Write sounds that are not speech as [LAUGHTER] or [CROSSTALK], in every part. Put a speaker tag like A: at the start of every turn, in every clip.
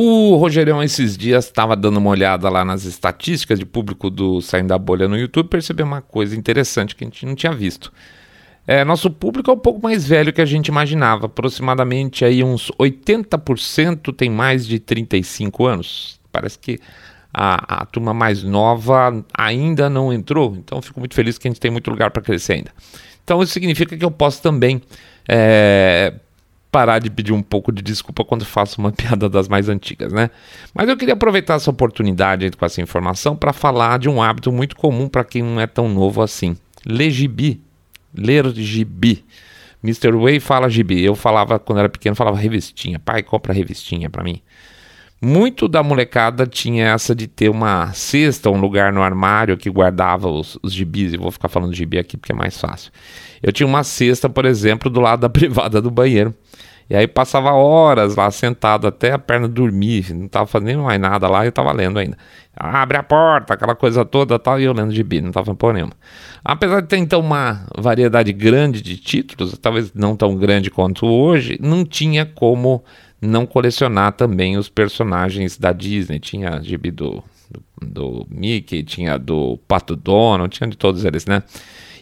A: O Rogerão esses dias estava dando uma olhada lá nas estatísticas de público do Saindo da Bolha no YouTube, percebeu uma coisa interessante que a gente não tinha visto. É, nosso público é um pouco mais velho que a gente imaginava, aproximadamente aí uns 80% tem mais de 35 anos. Parece que a, a turma mais nova ainda não entrou, então fico muito feliz que a gente tem muito lugar para crescer ainda. Então isso significa que eu posso também é, parar de pedir um pouco de desculpa quando faço uma [LAUGHS] piada das mais antigas, né? Mas eu queria aproveitar essa oportunidade com essa informação para falar de um hábito muito comum para quem não é tão novo assim: ler gibi. Ler gibi. Mr. Way fala gibi. Eu falava, quando era pequeno, falava revistinha. Pai, compra revistinha para mim. Muito da molecada tinha essa de ter uma cesta, um lugar no armário que guardava os, os gibis. Eu vou ficar falando gibi aqui porque é mais fácil. Eu tinha uma cesta, por exemplo, do lado da [LAUGHS] privada do banheiro. E aí passava horas lá sentado até a perna dormir, não estava fazendo mais nada lá eu estava lendo ainda. Abre a porta, aquela coisa toda tal, e eu lendo gibi, não estava porra nenhuma. Apesar de ter então uma variedade grande de títulos, talvez não tão grande quanto hoje, não tinha como não colecionar também os personagens da Disney. Tinha gibi do, do, do Mickey, tinha do Pato Donald, tinha de todos eles, né?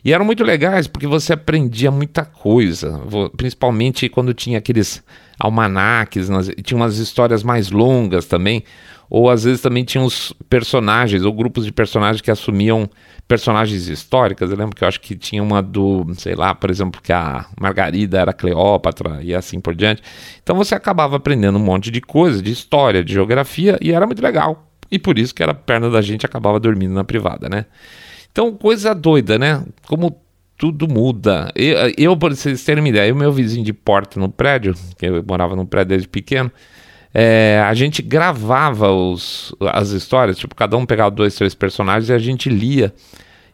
A: E eram muito legais porque você aprendia muita coisa, principalmente quando tinha aqueles almanaques, tinha umas histórias mais longas também, ou às vezes também tinha uns personagens ou grupos de personagens que assumiam personagens históricas. Eu lembro que eu acho que tinha uma do, sei lá, por exemplo, que a Margarida era Cleópatra e assim por diante. Então você acabava aprendendo um monte de coisa, de história, de geografia, e era muito legal. E por isso que era a perna da gente acabava dormindo na privada, né? Então, coisa doida, né? Como tudo muda. Eu, eu vocês terem uma ideia, o meu vizinho de porta no prédio, que eu morava no prédio desde pequeno, é, a gente gravava os, as histórias, tipo, cada um pegava dois, três personagens e a gente lia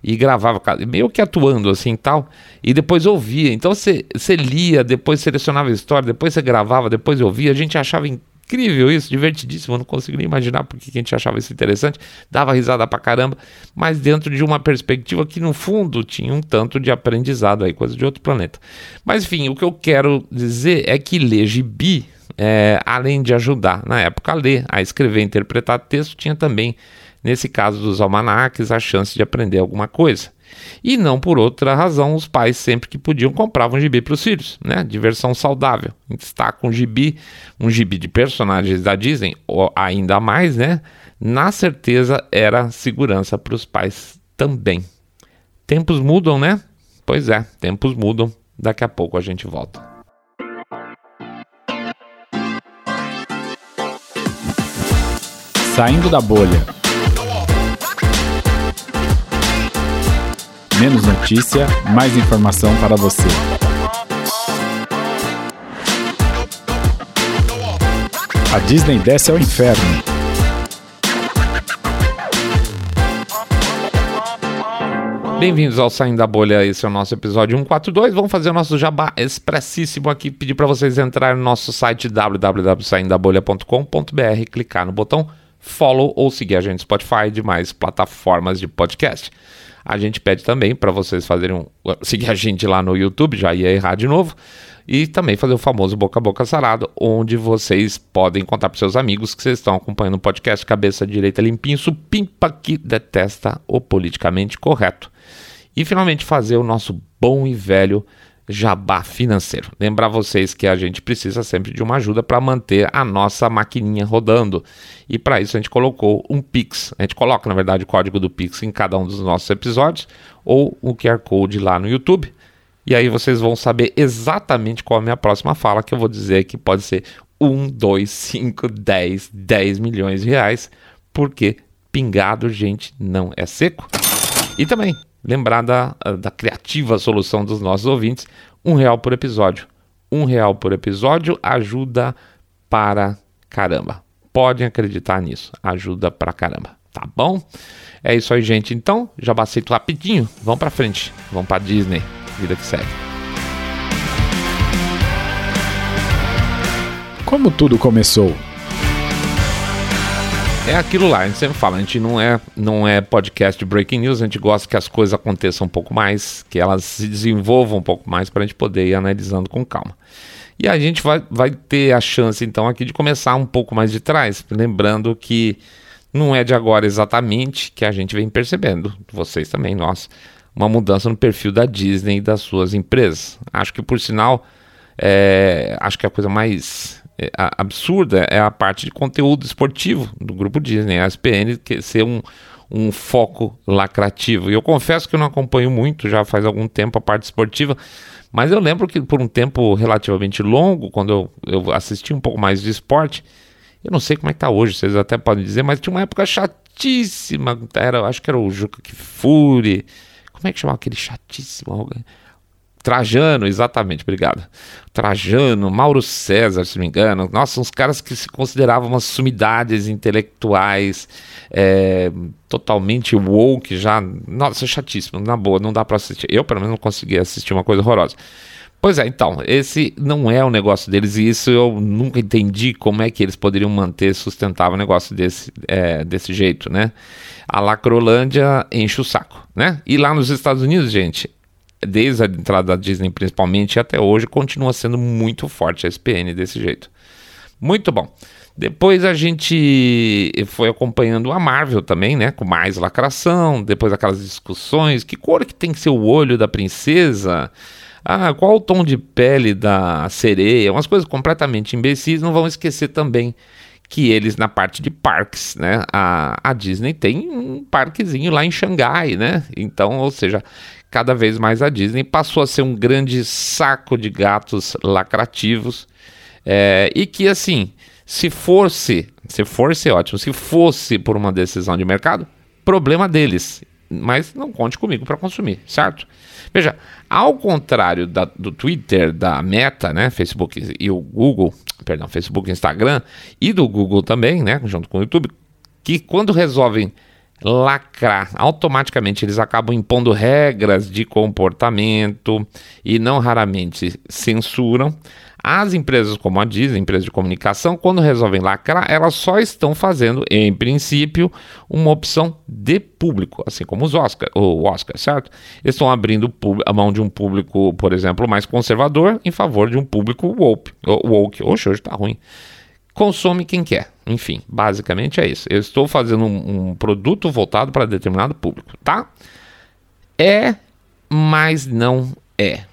A: e gravava, meio que atuando assim tal, e depois ouvia. Então você lia, depois selecionava a história, depois você gravava, depois ouvia. A gente achava incrível isso, divertidíssimo. Eu não consigo nem imaginar porque a gente achava isso interessante. Dava risada pra caramba, mas dentro de uma perspectiva que no fundo tinha um tanto de aprendizado aí, coisa de outro planeta. Mas enfim, o que eu quero dizer é que ler gibi, é, além de ajudar na época a ler, a escrever, interpretar texto, tinha também, nesse caso dos almanaques, a chance de aprender alguma coisa. E não por outra razão, os pais sempre que podiam compravam gibi para os filhos, né? Diversão saudável. Está com gibi, um gibi de personagens da Disney, ou ainda mais, né? Na certeza era segurança para os pais também. Tempos mudam, né? Pois é, tempos mudam. Daqui a pouco a gente volta.
B: Saindo da bolha. Menos notícia, mais informação para você. A Disney desce ao inferno.
A: Bem-vindos ao Saindo da Bolha, esse é o nosso episódio 142. Vamos fazer o nosso jabá expressíssimo aqui, pedir para vocês entrarem no nosso site www.saindabolha.com.br, clicar no botão follow ou seguir a gente no Spotify e demais plataformas de podcast. A gente pede também para vocês fazerem um, seguir a gente lá no YouTube, já ia errar de novo, e também fazer o famoso boca a boca sarado, onde vocês podem contar para seus amigos que vocês estão acompanhando o podcast Cabeça Direita Limpinho, supimpa que detesta o politicamente correto. E finalmente fazer o nosso bom e velho jabá financeiro. Lembrar vocês que a gente precisa sempre de uma ajuda para manter a nossa maquininha rodando. E para isso a gente colocou um Pix. A gente coloca, na verdade, o código do Pix em cada um dos nossos episódios ou o QR Code lá no YouTube. E aí vocês vão saber exatamente qual é a minha próxima fala, que eu vou dizer que pode ser 1, 2, 5, 10, 10 milhões de reais, porque pingado, gente, não é seco. E também lembrar da, da criativa solução dos nossos ouvintes, um real por episódio. Um real por episódio ajuda para caramba. Podem acreditar nisso, ajuda para caramba, tá bom? É isso aí, gente. Então, já bastei rapidinho. Vamos para frente, vamos para Disney, vida que segue.
B: Como tudo começou?
A: É aquilo lá, a gente sempre fala, a gente não é, não é podcast de breaking news, a gente gosta que as coisas aconteçam um pouco mais, que elas se desenvolvam um pouco mais para a gente poder ir analisando com calma. E a gente vai, vai ter a chance, então, aqui de começar um pouco mais de trás, lembrando que não é de agora exatamente que a gente vem percebendo, vocês também, nós, uma mudança no perfil da Disney e das suas empresas. Acho que, por sinal, é, acho que a coisa mais é, absurda é a parte de conteúdo esportivo do grupo Disney, a ESPN, ser um, um foco lacrativo. E eu confesso que eu não acompanho muito, já faz algum tempo a parte esportiva, mas eu lembro que por um tempo relativamente longo, quando eu, eu assisti um pouco mais de esporte, eu não sei como é que tá hoje, vocês até podem dizer, mas tinha uma época chatíssima, era, acho que era o Juca Kifuri, como é que chamava aquele chatíssimo? Trajano, exatamente, obrigado. Trajano, Mauro César, se não me engano. Nossa, uns caras que se consideravam umas sumidades intelectuais, é, totalmente woke, já. Nossa, chatíssimo, na boa, não dá para assistir. Eu, pelo menos, não consegui assistir uma coisa horrorosa. Pois é, então, esse não é o negócio deles e isso eu nunca entendi como é que eles poderiam manter sustentável um negócio desse, é, desse jeito, né? A Lacrolândia enche o saco, né? E lá nos Estados Unidos, gente, desde a entrada da Disney principalmente até hoje, continua sendo muito forte a SPN desse jeito. Muito bom. Depois a gente foi acompanhando a Marvel também, né? Com mais lacração, depois aquelas discussões, que cor que tem que ser o olho da princesa? Ah, qual o tom de pele da sereia? Umas coisas completamente imbecis. Não vão esquecer também que eles na parte de parques, né? A, a Disney tem um parquezinho lá em Xangai, né? Então, ou seja, cada vez mais a Disney passou a ser um grande saco de gatos lacrativos é, e que assim, se fosse, se fosse ótimo, se fosse por uma decisão de mercado, problema deles, mas não conte comigo para consumir, certo? Veja, ao contrário da, do Twitter, da Meta, né, Facebook e o Google, perdão, Facebook, Instagram e do Google também, né, junto com o YouTube, que quando resolvem lacrar. Automaticamente eles acabam impondo regras de comportamento e não raramente censuram. As empresas como a Disney, empresas de comunicação, quando resolvem lacrar, elas só estão fazendo, em princípio, uma opção de público, assim como os Oscar, o Oscar, certo? Eles estão abrindo a mão de um público, por exemplo, mais conservador em favor de um público woke. woke. Oxe, hoje tá ruim consome quem quer. Enfim, basicamente é isso. Eu estou fazendo um, um produto voltado para determinado público, tá? É, mas não é.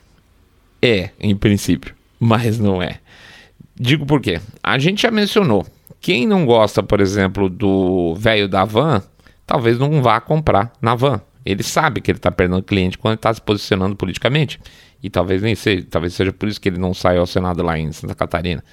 A: É, em princípio, mas não é. Digo por quê? A gente já mencionou. Quem não gosta, por exemplo, do velho da van, talvez não vá comprar na van. Ele sabe que ele está perdendo cliente quando está se posicionando politicamente. E talvez nem seja, talvez seja por isso que ele não saiu ao Senado lá em Santa Catarina.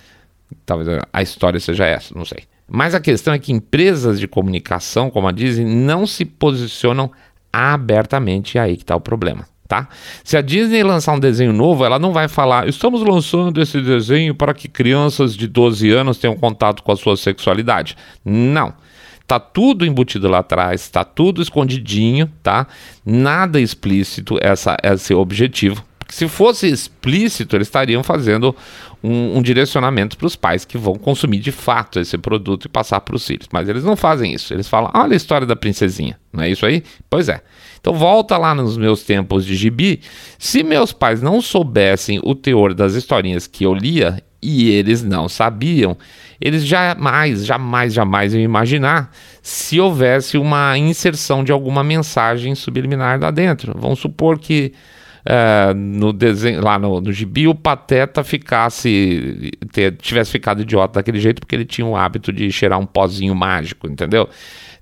A: Talvez a história seja essa, não sei. Mas a questão é que empresas de comunicação, como a Disney, não se posicionam abertamente, e aí que está o problema. Tá? Se a Disney lançar um desenho novo, ela não vai falar: estamos lançando esse desenho para que crianças de 12 anos tenham contato com a sua sexualidade. Não. Tá tudo embutido lá atrás, tá tudo escondidinho, tá? Nada explícito essa esse objetivo. Se fosse explícito, eles estariam fazendo um, um direcionamento para os pais que vão consumir de fato esse produto e passar para os filhos. Mas eles não fazem isso. Eles falam: olha a história da princesinha. Não é isso aí? Pois é. Então volta lá nos meus tempos de gibi. Se meus pais não soubessem o teor das historinhas que eu lia e eles não sabiam, eles jamais, jamais, jamais iam imaginar se houvesse uma inserção de alguma mensagem subliminar lá dentro. Vamos supor que é, no desenho, lá no, no gibi, o Pateta ficasse, ter, tivesse ficado idiota daquele jeito porque ele tinha o hábito de cheirar um pozinho mágico, entendeu?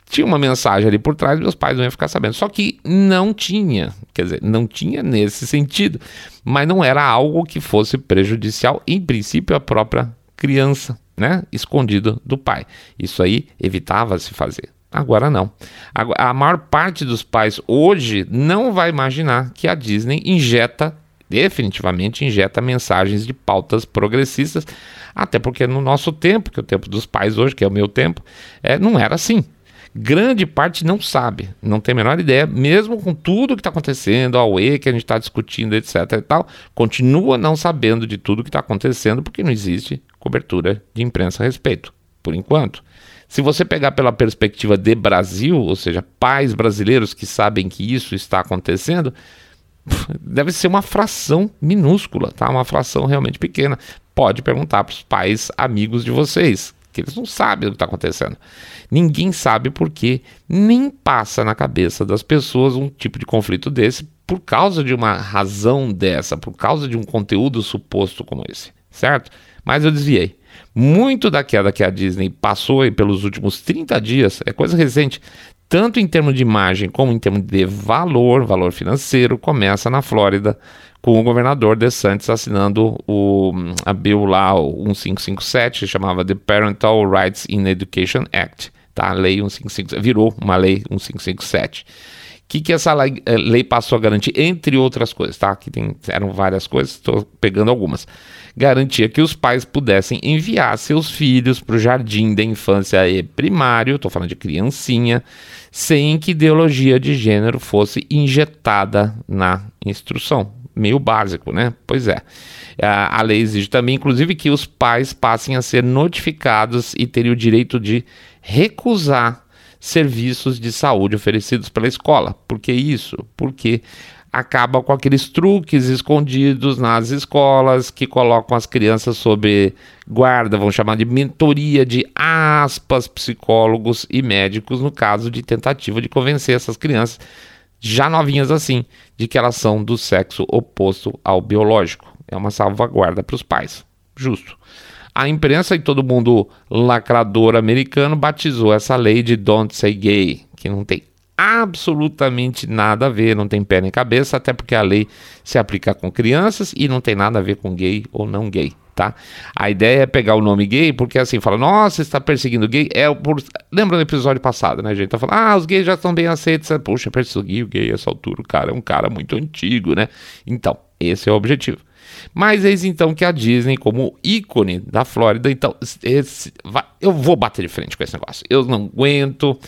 A: Tinha uma mensagem ali por trás, meus pais não iam ficar sabendo. Só que não tinha, quer dizer, não tinha nesse sentido, mas não era algo que fosse prejudicial, em princípio, a própria criança, né? Escondido do pai. Isso aí evitava-se fazer. Agora não. A, maior parte dos pais hoje não vai imaginar que a Disney injeta, definitivamente injeta mensagens de pautas progressistas, até porque no nosso tempo, que é o tempo dos pais hoje, que é o meu tempo, é, não era assim. Grande parte não sabe, não tem a menor ideia, mesmo com tudo que está acontecendo, a UE que a gente está discutindo, etc. e tal, continua não sabendo de tudo que está acontecendo porque não existe cobertura de imprensa a respeito, por enquanto. Se você pegar pela perspectiva de Brasil, ou seja, pais brasileiros que sabem que isso está acontecendo, deve ser uma fração minúscula, tá? Uma fração realmente pequena. Pode perguntar para os pais amigos de vocês, que eles não sabem o que está acontecendo. Ninguém sabe porque nem passa na cabeça das pessoas um tipo de conflito desse por causa de uma razão dessa, por causa de um conteúdo suposto como esse, certo? Mas eu desviei. Muito da queda que a Disney passou pelos últimos 30 dias é coisa recente, tanto em termos de imagem como em termos de valor, valor financeiro, começa na Flórida, com o governador DeSantis assinando o, a bill lá, o 1557, que chamava The Parental Rights in Education Act, tá? A lei 1557, virou uma lei 1557. O que, que essa lei, eh, lei, passou a garantir? Entre outras coisas, tá? Que tem, eram várias coisas, estou pegando algumas. Garantia que os pais pudessem enviar seus filhos para o jardim da infância e primário, estou falando de criancinha, sem que ideologia de gênero fosse injetada na instrução meio básico, né? Pois é. A, lei exige também, inclusive, que os pais passem a ser notificados e terem o direito de recusar serviços de saúde oferecidos pela escola. Por que isso? Porque acaba com aqueles truques escondidos nas escolas que colocam as crianças sob guarda, vão chamar de mentoria de aspas, psicólogos e médicos no caso de tentativa de convencer essas crianças já novinhas assim, de que elas são do sexo oposto ao biológico. É uma salvaguarda para os pais. Justo. A imprensa e todo mundo lacrador americano batizou essa lei de Don't Say Gay, que não tem absolutamente nada a ver, não tem pé nem cabeça, até porque a lei se aplica com crianças e não tem nada a ver com gay ou não gay tá? A ideia é pegar o nome gay, porque assim, fala, nossa, está perseguindo gay, é por... Lembra do episódio passado, né, gente? Tá falando, ah, os gays já estão bem aceitos, puxa, perseguir o gay a essa altura, o cara é um cara muito antigo, né? Então, esse é o objetivo. Mas eis então que a Disney, como ícone da Flórida, então, esse, vai, eu vou bater de frente com esse negócio. Eu não aguento,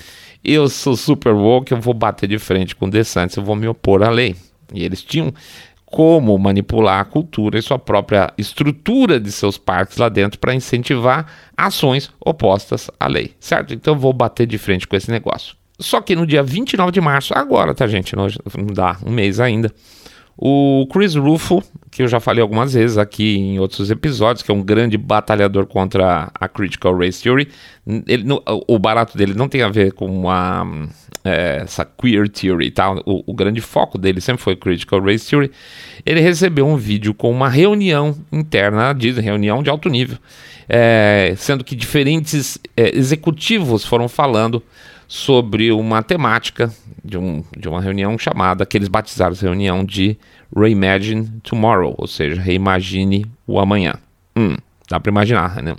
A: eu sou super woke, eu vou bater de frente com o DeSantis, eu vou me opor à lei. E eles tinham como manipular a cultura e sua própria estrutura de seus parques lá dentro para incentivar ações opostas à lei, certo? Então eu vou bater de frente com esse negócio. Só que no dia 29 de março, agora, tá, gente? Não, não dá um mês ainda. O Chris Rufo, que eu já falei algumas vezes aqui em outros episódios, que é um grande batalhador contra a Critical Race Theory, ele, no, o barato dele não tem a ver com a, é, essa queer theory, tá? O, o, grande foco dele sempre foi Critical Race Theory. Ele recebeu um vídeo com uma reunião interna, diz reunião de alto nível, é, sendo que diferentes é, executivos foram falando sobre uma temática de, um, de uma reunião chamada, que eles batizaram essa reunião de Reimagine Tomorrow, ou seja, reimagine o amanhã. Hum, dá para imaginar, né?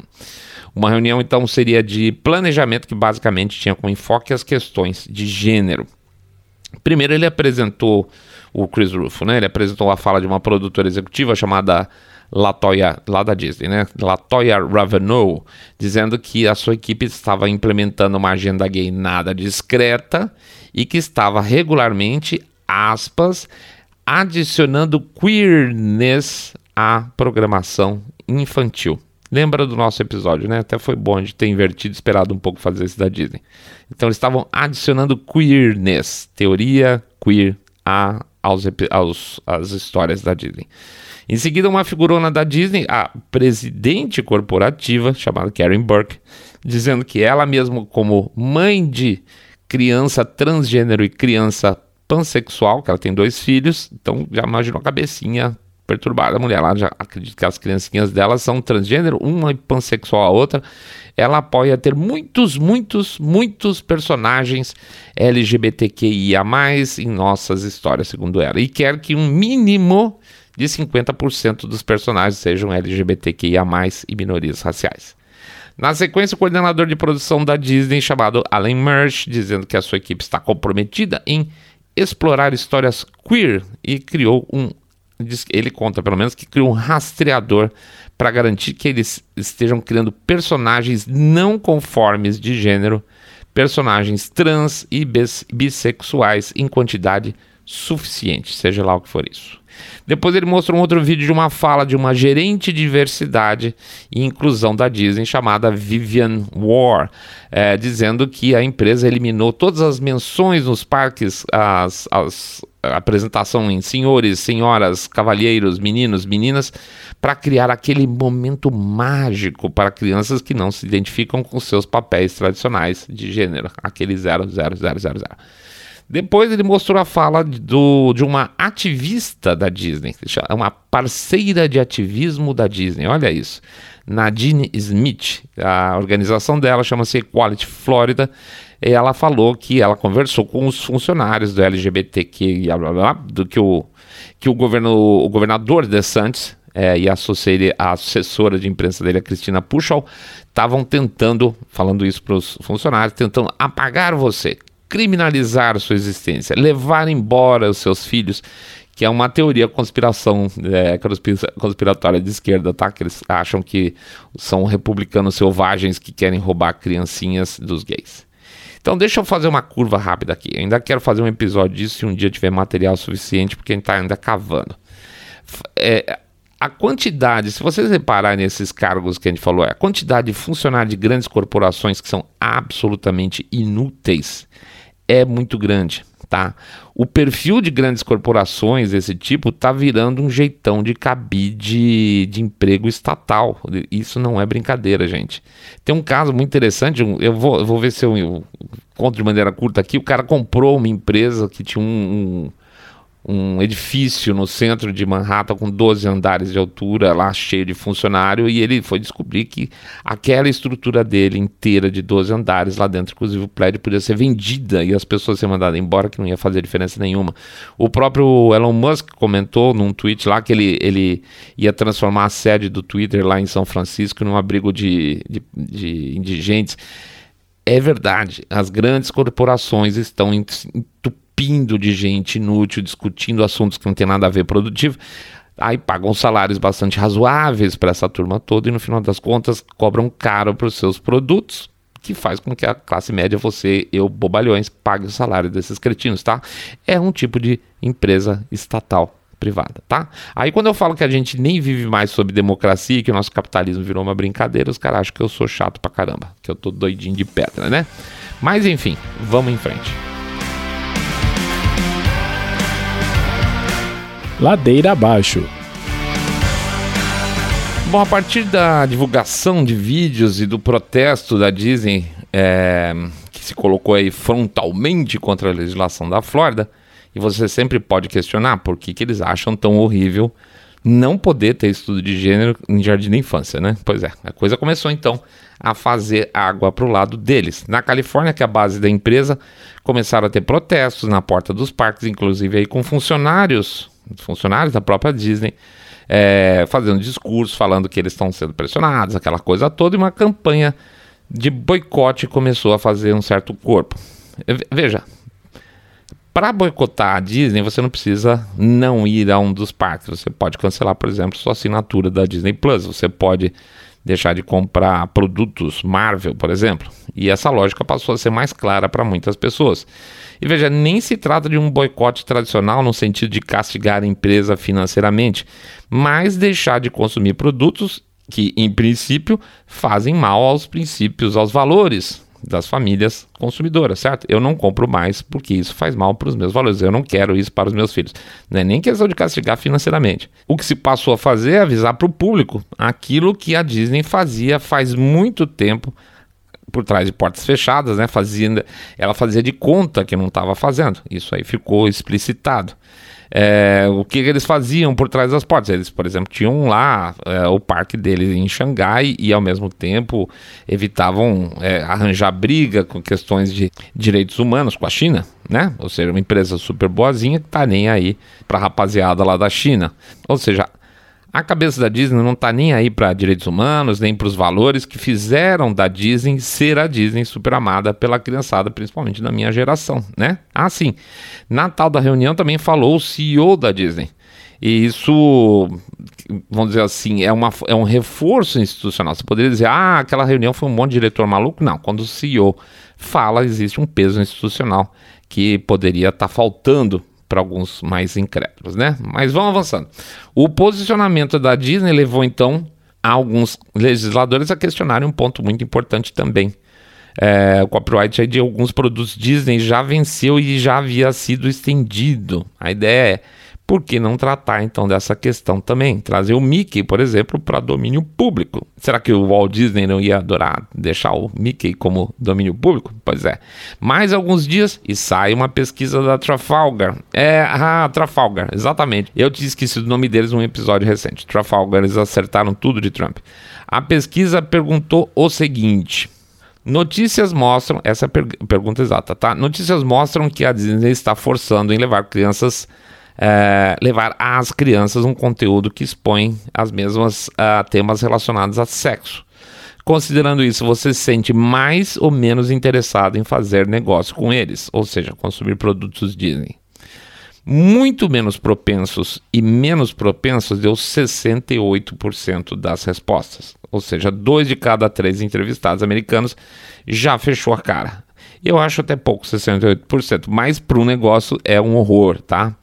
A: Uma reunião então seria de planejamento que basicamente tinha como enfoque as questões de gênero. Primeiro ele apresentou o Chris Rufo, né? Ele apresentou a fala de uma produtora executiva chamada Latoya, lá da Disney, né? Latoya Ravenel, dizendo que a sua equipe estava implementando uma agenda gay nada discreta e que estava regularmente, aspas, adicionando queerness à programação infantil. Lembra do nosso episódio, né? Até foi bom de ter invertido, esperado um pouco fazer esse da Disney. Então eles estavam adicionando queerness, teoria queer a, aos, aos, às histórias da Disney. Em seguida, uma figurona da Disney, a presidente corporativa, chamada Karen Burke, dizendo que ela mesma, como mãe de criança transgênero e criança pansexual, que ela tem dois filhos, então já imaginou a cabecinha perturbada. A mulher lá já acredita que as criancinhas dela são transgênero, uma é pansexual a outra. Ela apoia ter muitos, muitos, muitos personagens LGBTQIA+, em nossas histórias, segundo ela. E quer que um mínimo de 50% dos personagens sejam LGBTQIA+, e minorias raciais. Na sequência, o coordenador de produção da Disney, chamado Alan Mersch, dizendo que a sua equipe está comprometida em explorar histórias queer e criou um. Ele conta, pelo menos, que criou um rastreador para garantir que eles estejam criando personagens não conformes de gênero, personagens trans e bissexuais em quantidade suficiente, seja lá o que for isso. Depois ele mostrou um outro vídeo de uma fala de uma gerente de diversidade e inclusão da Disney chamada Vivian War, é, dizendo que a empresa eliminou todas as menções nos parques, as, as apresentação em senhores, senhoras, cavalheiros, meninos, meninas, para criar aquele momento mágico para crianças que não se identificam com seus papéis tradicionais de gênero, aquele 00000. Depois ele mostrou a fala do, de uma ativista da Disney, uma parceira de ativismo da Disney. Olha isso. Nadine Smith, a organização dela chama-se Equality Florida. E ela falou que ela conversou com os funcionários do LGBTQ, blá, blá, blá, do que o, que o, governo, o governador DeSantis é, e a, a assessora de imprensa dele, a Cristina Puchal, estavam tentando, falando isso para os funcionários, tentando apagar você, criminalizar sua existência, levar embora os seus filhos, que é uma teoria conspiração é, conspiratória de esquerda, tá? Que eles acham que são republicanos selvagens que querem roubar criancinhas dos gays. Então deixa eu fazer uma curva rápida aqui. Eu ainda quero fazer um episódio disso se um dia tiver material suficiente, porque a gente está ainda cavando. É, a quantidade, se vocês repararem nesses cargos que a gente falou, é a quantidade de funcionários de grandes corporações que são absolutamente inúteis é muito grande, tá? O perfil de grandes corporações desse tipo tá virando um jeitão de cabide de emprego estatal. Isso não é brincadeira, gente. Tem um caso muito interessante, eu vou, eu vou ver se eu, eu conto de maneira curta aqui. O cara comprou uma empresa que tinha um, um um edifício no centro de Manhattan com 12 andares de altura, lá cheio de funcionário, e ele foi descobrir que aquela estrutura dele inteira de 12 andares lá dentro, inclusive o prédio, podia ser vendida e as pessoas serem mandadas embora, que não ia fazer diferença nenhuma. O próprio Elon Musk comentou num tweet lá que ele, ele ia transformar a sede do Twitter lá em São Francisco num abrigo de, de, de indigentes. É verdade, as grandes corporações estão entupidas entupindo de gente inútil, discutindo assuntos que não tem nada a ver produtivo. Aí pagam salários bastante razoáveis para essa turma toda e no final das contas cobram caro para os seus produtos, que faz com que a classe média, você, eu, bobalhões, pague o salário desses cretinos, tá? É um tipo de empresa estatal privada, tá? Aí quando eu falo que a gente nem vive mais sob democracia, que o nosso capitalismo virou uma brincadeira, os caras acham que eu sou chato pra caramba, que eu tô doidinho de pedra, né? Mas enfim, vamos em frente.
B: Ladeira abaixo.
A: Bom, a partir da divulgação de vídeos e do protesto da Disney, é, que se colocou aí frontalmente contra a legislação da Flórida, e você sempre pode questionar por que, que eles acham tão horrível não poder ter estudo de gênero em jardim da infância, né? Pois é, a coisa começou então a fazer água para o lado deles. Na Califórnia, que é a base da empresa, começaram a ter protestos na porta dos parques, inclusive aí com funcionários funcionários da própria Disney, é, fazendo discursos, falando que eles estão sendo pressionados, aquela coisa toda, e uma campanha de boicote começou a fazer um certo corpo. Veja, para boicotar a Disney, você não precisa não ir a um dos parques. Você pode cancelar, por exemplo, sua assinatura da Disney Plus. Você pode deixar de comprar produtos Marvel, por exemplo. E essa lógica passou a ser mais clara para muitas pessoas. E veja, nem se trata de um boicote tradicional no sentido de castigar a empresa financeiramente, mas deixar de consumir produtos que, em princípio, fazem mal aos princípios, aos valores das famílias consumidoras, certo? Eu não compro mais porque isso faz mal para os meus valores. Eu não quero isso para os meus filhos. Não é nem questão de castigar financeiramente. O que se passou a fazer é avisar para o público aquilo que a Disney fazia faz muito tempo por trás de portas fechadas, né? Fazia, ela fazia de conta que não estava fazendo. Isso aí ficou explicitado. É, o que eles faziam por trás das portas? Eles, por exemplo, tinham lá é, o parque deles em Xangai e, ao mesmo tempo, evitavam é, arranjar briga com questões de direitos humanos com a China, né? Ou seja, uma empresa super boazinha que tá nem aí para rapaziada lá da China. Ou seja, a cabeça da Disney não está nem aí para direitos humanos, nem para os valores que fizeram da Disney ser a Disney super amada pela criançada, principalmente da minha geração, né? Ah, sim. Na tal da reunião também falou o CEO da Disney. E isso, vamos dizer assim, é, uma, é um reforço institucional. Você poderia dizer, ah, aquela reunião foi um monte de diretor maluco. Não, quando o CEO fala, existe um peso institucional que poderia estar tá faltando para alguns mais incrédulos, né? Mas vamos avançando. O posicionamento da Disney levou então alguns legisladores a questionarem um ponto muito importante também. É, o copyright de alguns produtos Disney já venceu e já havia sido estendido. A ideia é por que não tratar então dessa questão também? Trazer o Mickey, por exemplo, para domínio público. Será que o Walt Disney não ia adorar deixar o Mickey como domínio público? Pois é. Mais alguns dias e sai uma pesquisa da Trafalgar. É, ah, Trafalgar, exatamente. Eu tinha esquecido o nome deles num episódio recente. Trafalgar, eles acertaram tudo de Trump. A pesquisa perguntou o seguinte. Notícias mostram, essa é per pergunta exata, tá? Notícias mostram que a Disney está forçando em levar crianças é, levar às crianças um conteúdo que expõe as mesmas temas relacionados a sexo. Considerando isso, você se sente mais ou menos interessado em fazer negócio com eles, ou seja, consumir produtos Disney. Muito menos propensos e menos propensos deu 68% das respostas. Ou seja, dois de cada três entrevistados americanos já fechou a cara. Eu acho até pouco, 68%, mas para o negócio é um horror, tá?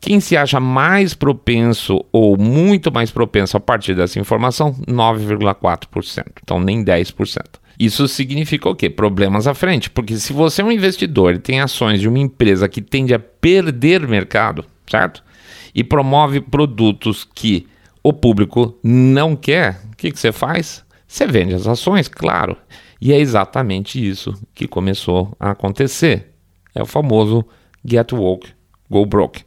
A: Quem se acha mais propenso ou muito mais propenso a partir dessa informação? 9,4%. Então, nem 10%. Isso significa o quê? Problemas à frente. Porque se você é um investidor e tem ações de uma empresa que tende a perder mercado, certo? E promove produtos que o público não quer, o que, que você faz? Você vende as ações, claro. E é exatamente isso que começou a acontecer. É o famoso get woke, go broke.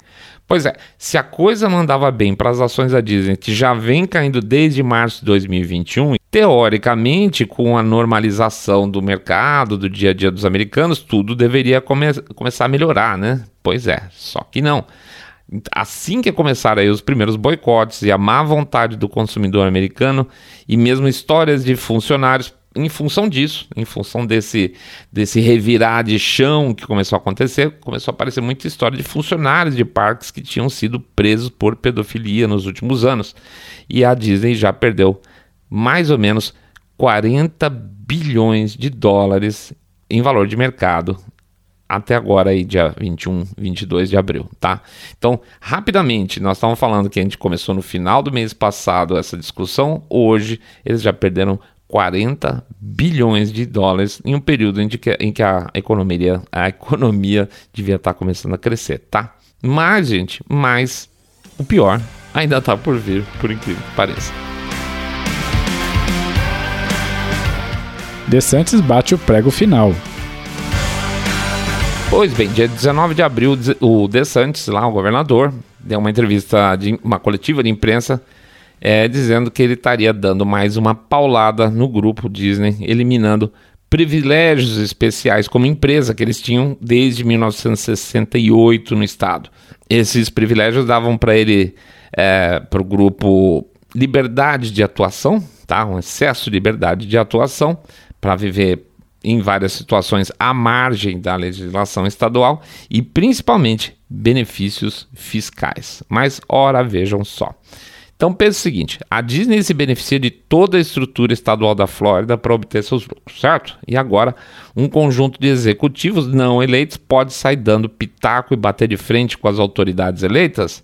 A: Pois é, se a coisa não andava bem para as ações da Disney, que já vem caindo desde março de 2021, teoricamente, com a normalização do mercado, do dia a dia dos americanos, tudo deveria come começar a melhorar, né? Pois é, só que não. Assim que começaram aí os primeiros boicotes e a má vontade do consumidor americano, e mesmo histórias de funcionários em função disso, em função desse, desse revirar de chão que começou a acontecer, começou a aparecer muita história de funcionários de parques que tinham sido presos por pedofilia nos últimos anos. E a Disney já perdeu mais ou menos 40 bilhões de dólares em valor de mercado até agora aí dia 21, 22 de abril, tá? Então, rapidamente, nós estávamos falando que a gente começou no final do mês passado essa discussão, hoje eles já perderam 40 bilhões de dólares em um período em que, em que a, economia, a economia devia estar começando a crescer, tá? Mas, gente, mas o pior ainda está por vir, por incrível que pareça.
B: DeSantis bate o prego final.
A: Pois bem, dia 19 de abril, o DeSantis, lá, o governador, deu uma entrevista, de uma coletiva de imprensa é, dizendo que ele estaria dando mais uma paulada no grupo Disney, eliminando privilégios especiais como empresa que eles tinham desde 1968 no estado. Esses privilégios davam para ele, é, para o grupo, liberdade de atuação, tá? um excesso de liberdade de atuação para viver em várias situações à margem da legislação estadual e principalmente benefícios fiscais. Mas ora vejam só. Então pense o seguinte: a Disney se beneficia de toda a estrutura estadual da Flórida para obter seus lucros, certo? E agora, um conjunto de executivos não eleitos pode sair dando pitaco e bater de frente com as autoridades eleitas?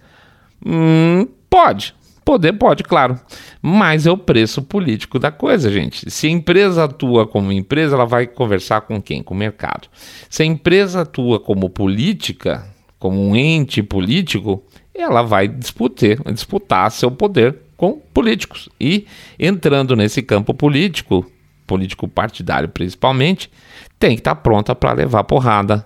A: Hum, pode. Poder pode, claro. Mas é o preço político da coisa, gente. Se a empresa atua como empresa, ela vai conversar com quem? Com o mercado. Se a empresa atua como política, como um ente político, ela vai disputar, disputar seu poder com políticos. E entrando nesse campo político, político partidário principalmente, tem que estar pronta para levar porrada.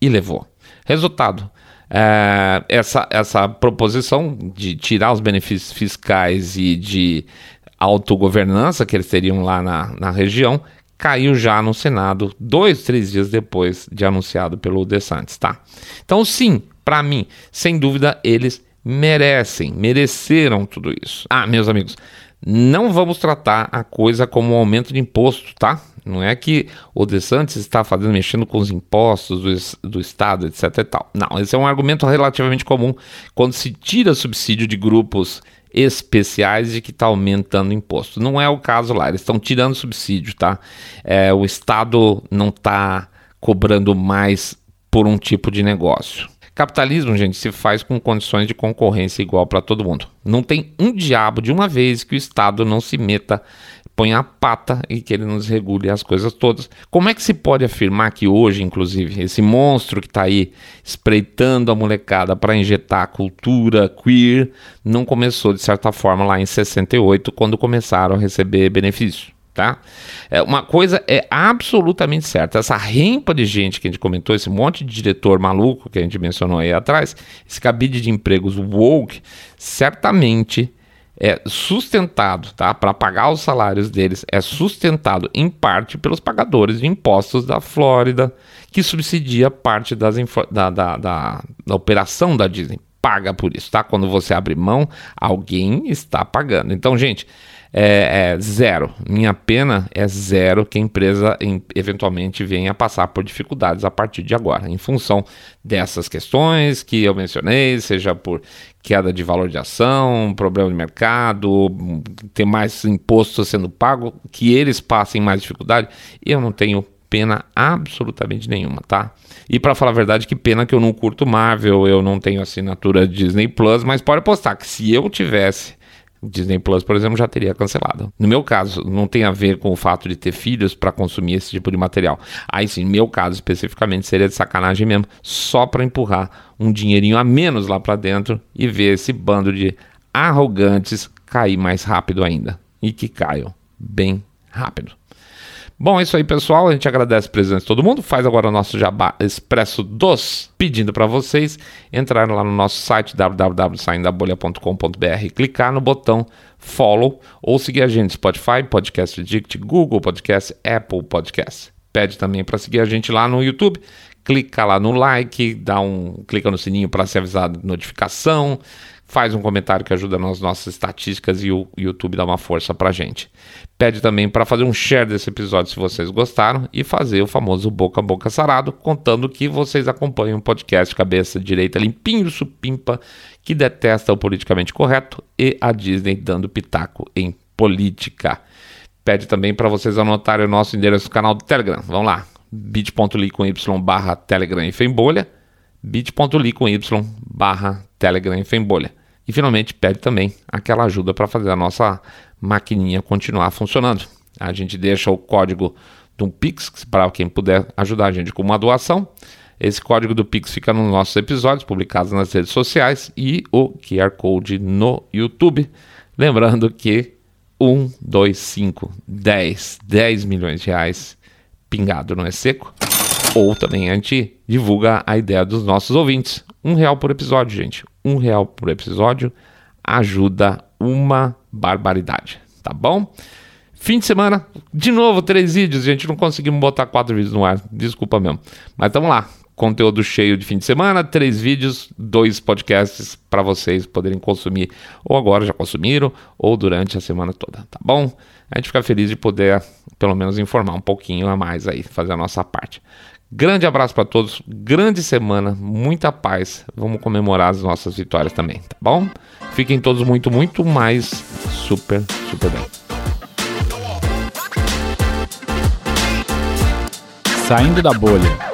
A: E levou. Resultado: é, essa, essa proposição de tirar os benefícios fiscais e de autogovernança que eles teriam lá na, na região caiu já no Senado dois, três dias depois de anunciado pelo DeSantis, tá? Então, sim, para mim, sem dúvida, eles merecem, mereceram tudo isso. Ah, meus amigos, não vamos tratar a coisa como um aumento de imposto, tá? Não é que o DeSantis está fazendo, mexendo com os impostos do, do Estado, etc e tal. Não, esse é um argumento relativamente comum quando se tira subsídio de grupos especiais de que está aumentando imposto. Não é o caso lá, eles estão tirando subsídio, tá? É, o Estado não está cobrando mais por um tipo de negócio. Capitalismo, gente, se faz com condições de concorrência igual para todo mundo. Não tem um diabo de uma vez que o Estado não se meta, ponha a pata e que ele não desregule as coisas todas. Como é que se pode afirmar que hoje, inclusive, esse monstro que está aí espreitando a molecada para injetar a cultura queer não começou de certa forma lá em 68, quando começaram a receber benefícios? Tá? É, uma coisa é absolutamente certa, essa rempa de gente que a gente comentou, esse monte de diretor maluco que a gente mencionou aí atrás, esse cabide de empregos woke, certamente é sustentado, tá? Para pagar os salários deles, é sustentado em parte pelos pagadores de impostos da Flórida, que subsidia parte das da, da, da, da operação da Disney. Paga por isso, tá? Quando você abre mão, alguém está pagando. Então, gente, é, é, zero. Minha pena é zero que a empresa em, eventualmente venha a passar por dificuldades a partir de agora, em função dessas questões que eu mencionei, seja por queda de valor de ação, problema de mercado, ter mais imposto sendo pago, que eles passem mais dificuldade, eu não tenho pena absolutamente nenhuma, tá? E para falar a verdade, que pena que eu não curto Marvel, eu não tenho assinatura Disney Plus, mas pode apostar que se eu tivesse Disney Plus, por exemplo, já teria cancelado. No meu caso, não tem a ver com o fato de ter filhos para consumir esse tipo de material. Aí sim, no meu caso especificamente, seria de sacanagem mesmo, só para empurrar um dinheirinho a menos lá para dentro e ver esse bando de arrogantes cair mais rápido ainda. E que caiam bem rápido. Bom, é isso aí, pessoal. A gente agradece a presença de todo mundo. Faz agora o nosso jabá expresso dos, pedindo para vocês entrarem lá no nosso site www.saindabolha.com.br, clicar no botão follow ou seguir a gente Spotify, Podcast Addict, Google Podcast, Apple Podcast. Pede também para seguir a gente lá no YouTube. Clica lá no like, dá um, clica no sininho para ser avisado de notificação faz um comentário que ajuda nas nossas estatísticas e o YouTube dá uma força pra gente. Pede também para fazer um share desse episódio se vocês gostaram e fazer o famoso boca a boca sarado, contando que vocês acompanham um podcast cabeça direita limpinho, supimpa, que detesta o politicamente correto e a Disney dando pitaco em política. Pede também para vocês anotarem o nosso endereço do canal do Telegram. Vamos lá, bit.ly com y barra Telegram e Fembolha, bit.ly com y barra Telegram e Fembolha. E finalmente pede também aquela ajuda para fazer a nossa maquininha continuar funcionando. A gente deixa o código do Pix para quem puder ajudar a gente com uma doação. Esse código do Pix fica nos nossos episódios publicados nas redes sociais e o QR Code no YouTube. Lembrando que 1, 2, 5, 10, 10 milhões de reais pingado não é seco. Ou também a gente divulga a ideia dos nossos ouvintes. Um real por episódio, gente. Um real por episódio ajuda uma barbaridade, tá bom? Fim de semana, de novo, três vídeos. Gente, não conseguimos botar quatro vídeos no ar. Desculpa mesmo. Mas estamos lá. Conteúdo cheio de fim de semana, três vídeos, dois podcasts para vocês poderem consumir, ou agora já consumiram, ou durante a semana toda, tá bom? A gente fica feliz de poder, pelo menos, informar um pouquinho a mais aí, fazer a nossa parte. Grande abraço para todos, grande semana, muita paz. Vamos comemorar as nossas vitórias também, tá bom? Fiquem todos muito, muito mais super, super bem.
B: Saindo da bolha.